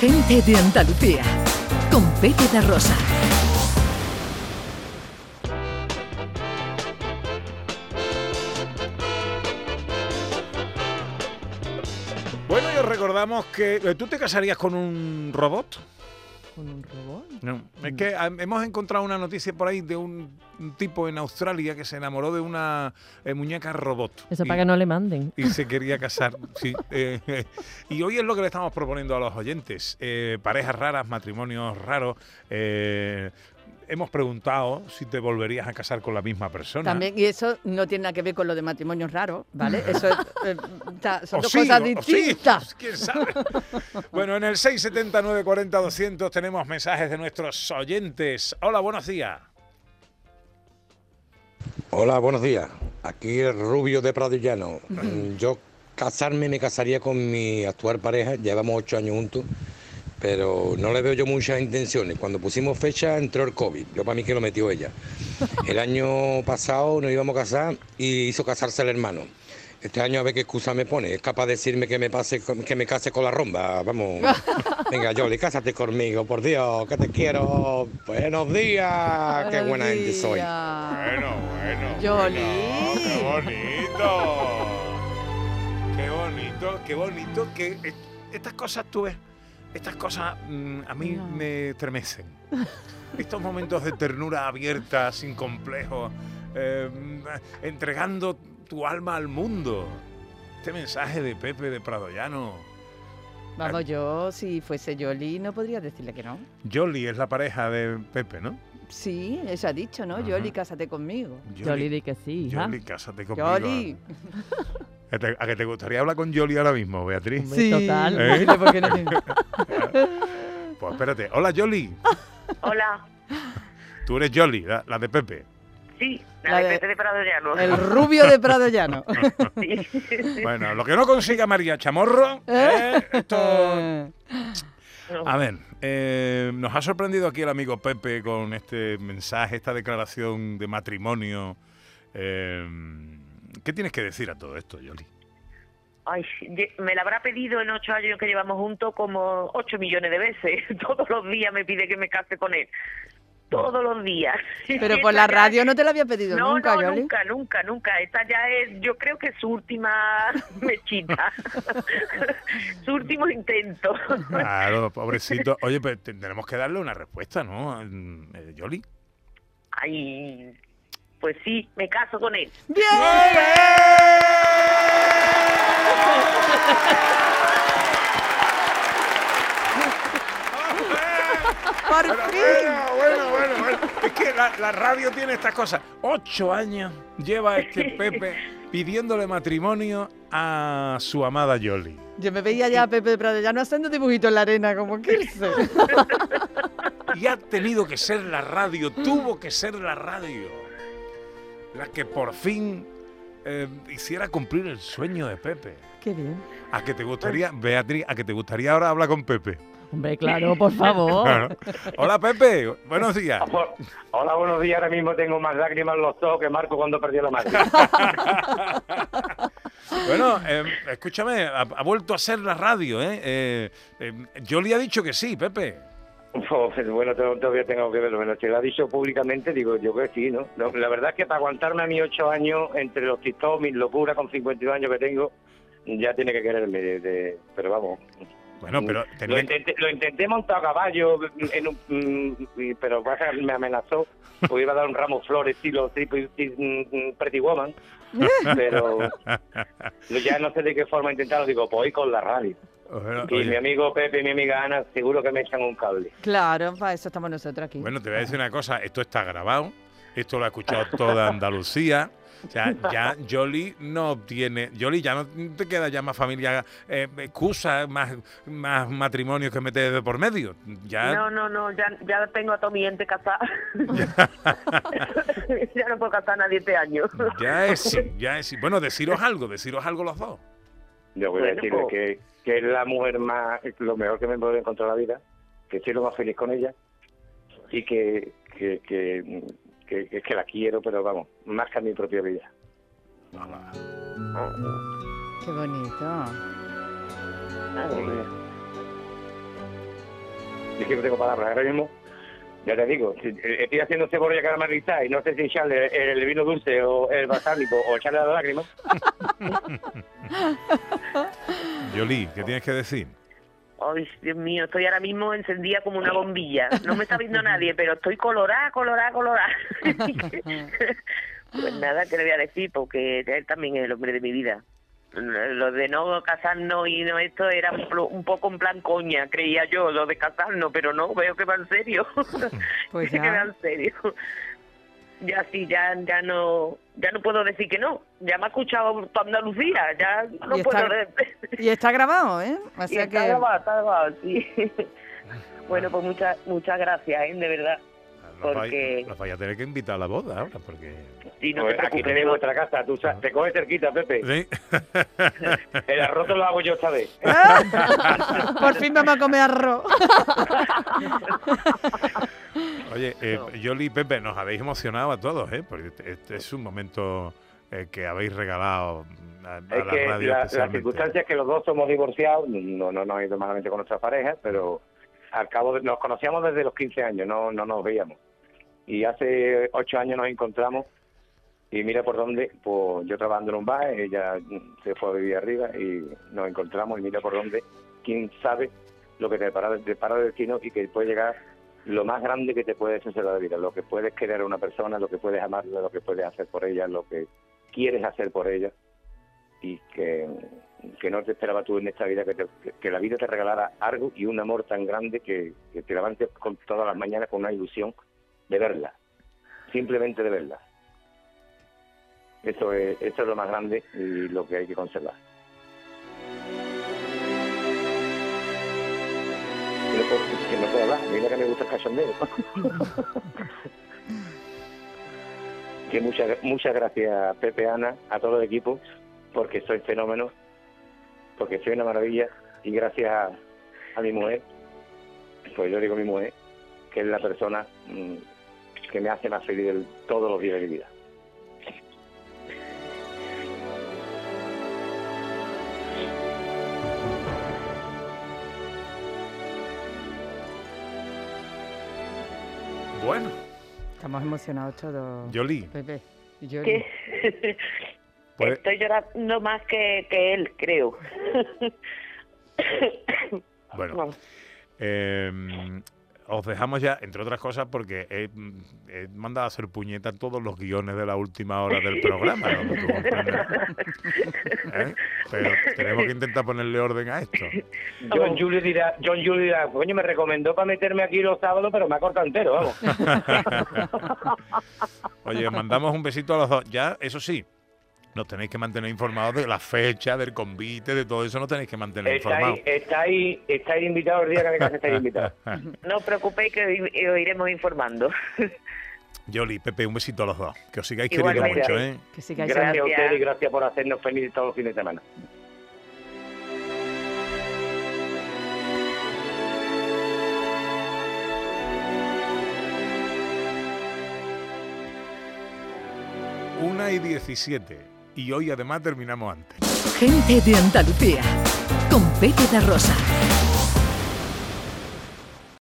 Gente de Andalucía, con Pepe da Rosa. Bueno, y os recordamos que eh, tú te casarías con un robot. ¿Con un robot? No, es que ah, hemos encontrado una noticia por ahí de un, un tipo en Australia que se enamoró de una eh, muñeca robot. Eso Y- para que no le manden. y se quería casar. sí, eh, eh, y hoy es lo que le estamos proponiendo a los oyentes. Eh, parejas raras, matrimonios raros. Hemos preguntado si te volverías a casar con la misma persona. También, y eso no tiene nada que ver con lo de matrimonios raros, ¿vale? Eso es, eh, ta- son O dos sí, cosas o- o sí, distintas. ¿Quién sabe? bueno, en el 679 40 200 tenemos mensajes de nuestros oyentes. Hola, buenos días. Hola, buenos días. Aquí el Rubio de Pradillano. Mm, Yo casarme me casaría con mi actual pareja, llevamos ocho años juntos, pero no le veo yo muchas intenciones. Cuando pusimos fecha entró el COVID, yo para mí que lo metió ella. El año pasado nos íbamos a casar y hizo casarse el hermano. Este año a ver qué excusa me pone. Es capaz de decirme que me pase con- que me case con la romba. Vamos. Venga, Yoli, cásate conmigo, por Dios, que te quiero. Buenos días. Qué buena gente soy. Bueno, bueno. Yoli. bueno, qué bonito. Qué bonito, qué bonito que est- estas cosas tú ves, estas cosas mm, a mí No. me estremecen. Estos momentos de ternura abierta, sin complejos, eh, entregando tu alma al mundo. Este mensaje de Pepe de Pradoyano. Vamos, yo si fuese Yoli no podría decirle que no. Jolly es la pareja de Pepe, ¿no? Sí, eso ha dicho, ¿no? Yoli, cásate conmigo. Yo le di que sí. Jolly, cásate conmigo. Yoli. ¿A te- ¿A que te gustaría hablar con Jolly ahora mismo, Beatriz? Hombre, total. ¿Eh? ¿Por qué no te- Pues espérate. Hola, Jolly. Hola, Tú eres Jolly, la, la de Pepe. sí, La la, de de- Pepe de Prado Llano. El rubio de Prado Llano. Sí. Bueno, lo que no consiga María Chamorro, ¿eh? esto... A ver, eh, nos ha sorprendido aquí el amigo Pepe con este mensaje, esta declaración de matrimonio. Eh, ¿Qué tienes que decir a todo esto, Jolly? Ay, me la habrá pedido en ocho años que llevamos juntos como ocho millones de veces. Todos los días me pide que me case con él. Todos los días. Pero por la radio no te lo había pedido No, nunca, no, Yoli. nunca, nunca, nunca. Esta ya es, yo creo que su última mechita. su último intento. Claro, pobrecito. Oye, pues te- tenemos que darle una respuesta, ¿no? Eh, Yoli. Ay, pues sí, me caso con él. ¡Bien! ¡Por Bueno, fin! bueno, bueno, bueno, bueno. Es que la, la radio tiene estas cosas. Ocho años lleva este Pepe pidiéndole matrimonio a su amada Yoli. Yo me veía ya a Pepe de Prado Llano haciendo dibujitos en la arena, como que irse. Y ha tenido que ser la radio, tuvo que ser la radio, la que por fin eh, hiciera cumplir el sueño de Pepe. Qué bien. ¿A que te gustaría, Beatriz, a que te gustaría ahora hablar con Pepe? Hombre, claro, por favor. Claro. Hola Pepe, buenos días. Hola, buenos días. Ahora mismo tengo más lágrimas en los ojos que Marco cuando perdió la madre. Bueno, eh, escúchame, ha, ha vuelto a ser la radio, ¿eh? eh, eh Yoli ha dicho que sí, Pepe. Pues, bueno, to- todavía tengo que verlo. Bueno, si lo ha dicho públicamente, digo yo que sí, ¿no? No, La verdad es que para aguantarme a mis ocho años, entre los TikTok, mis locuras con 52 años que tengo, ya tiene que quererme. de- de- pero vamos. Bueno, pero Lo intenté, lo intenté montar a caballo, en un, mm, pero me amenazó. Pues iba a dar un ramo flores, estilo mm, Pretty Woman. Pero ya no sé de qué forma intentarlo. Digo, pues hoy con la radio. Y oye, mi amigo Pepe y mi amiga Ana seguro que me echan un cable. Claro, para eso estamos nosotros aquí. bueno, te voy a decir una cosa, esto está grabado, esto lo ha escuchado toda Andalucía. O sea, ya Yoli no tiene, Yoli ya no te queda ya más familia, eh, excusa, más, más matrimonios que meter de por medio. Ya, No, no, no, ya, ya tengo a toda mi gente casada. ya no puedo casar a nadie este año. ya es sí, ya es sí. Bueno, deciros algo, deciros algo los dos. Yo voy a decirle pues- que, que es la mujer más, lo mejor que me puede encontrar en la vida, que soy lo más feliz con ella y que, que, que, que, que- que la quiero, pero vamos, más que a mi propia vida. Qué bonito. es que no tengo palabras. Ahora mismo, ya te digo, si- eh, estoy haciendo cebolla caramelizada y no sé si echarle el, el vino dulce o el balsámico o echarle las lágrimas. Yoli, ¿qué tienes que decir? Ay, Dios mío, estoy ahora mismo encendida como una bombilla. No me está viendo nadie, pero estoy colorada, colorada, colorada. pues nada, ¿qué le voy a decir? Porque él también es el hombre de mi vida. Lo de no casarnos y no esto era un, poco en plan coña, creía yo, lo de casarnos, pero no, veo que va en serio. Pues que ya. va en serio. Ya sí, ya, ya no ya no puedo decir que no. Ya me ha escuchado toda Andalucía, ya no Y puedo... está- Y está grabado, ¿eh? O y sea está que... grabado, está grabado, sí. bueno, pues muchas muchas gracias, ¿eh? de verdad. Nos vais- Porque- nos vais a tener que invitar a la boda ahora, porque... Sí, no Pues te aquí tenemos vuestra casa, tú sa- te coges cerquita, Pepe. Sí. El arroz te lo hago yo esta vez. Por fin vamos a comer arroz. Oye, eh, No. Yoli y Pepe, nos habéis emocionado a todos, ¿eh? Porque este, este es un momento eh, que habéis regalado a, a Es la que radio la- las circunstancias que los dos somos divorciados, no, no nos ha ido malamente con nuestras parejas, pero al cabo de, nos conocíamos desde los 15 años, no, no nos veíamos. Y hace 8 años nos encontramos y mira por dónde, pues yo trabajando en un bar, ella se fue a vivir arriba y nos encontramos y mira por dónde, quién sabe lo que te depara, depara el destino y que puede llegar lo más grande que te puedes hacer la vida, lo que puedes querer a una persona, lo que puedes amarla, lo que puedes hacer por ella, lo que quieres hacer por ella y que, que no te esperaba tú en esta vida, que, te- la vida te regalara algo y un amor tan grande que, te levantes con todas las mañanas con una ilusión de verla, simplemente de verla. Eso es, eso es lo más grande y lo que hay que conservar. Que no puedo hablar, mira que me gusta el cachondeo. que muchas muchas gracias Pepe Ana, a todo el equipo, porque soy fenómeno, porque soy una maravilla y gracias a, a mi mujer, pues yo digo mi mujer, que es la persona mm, que me hace más feliz del- todos los días de mi vida. Bueno, Estamos emocionados todos. Yoli, Pepe. y yo. Puede- Estoy llorando más que, que él, creo. bueno, Vamos. eh, os dejamos ya, entre otras cosas, porque he, he mandado a hacer puñeta todos los guiones de la última hora del programa. ¿no? Tú comprendes. ¿Eh? Pero tenemos que intentar ponerle orden a esto. John Julio dirá, John Julio dirá, coño, me recomendó para meterme aquí los sábados, pero me ha cortado entero, vamos. Oye, os mandamos un besito a los dos. Ya, eso sí, nos tenéis que mantener informados de la fecha, del convite, de todo eso, nos tenéis que mantener informados. Estáis, estáis, invitados el día que me case, estáis invitados. No os preocupéis que os- os iremos informando. Yoli, Pepe, un besito a los dos. Que os sigáis queriendo Igualmente. mucho, ¿eh? Que sigáis Gracias a Gracias. ustedes y gracias por hacernos felices todos los fines de semana. Una y 17. Y hoy además terminamos antes. Gente de Andalucía. Con Pepe da Rosa.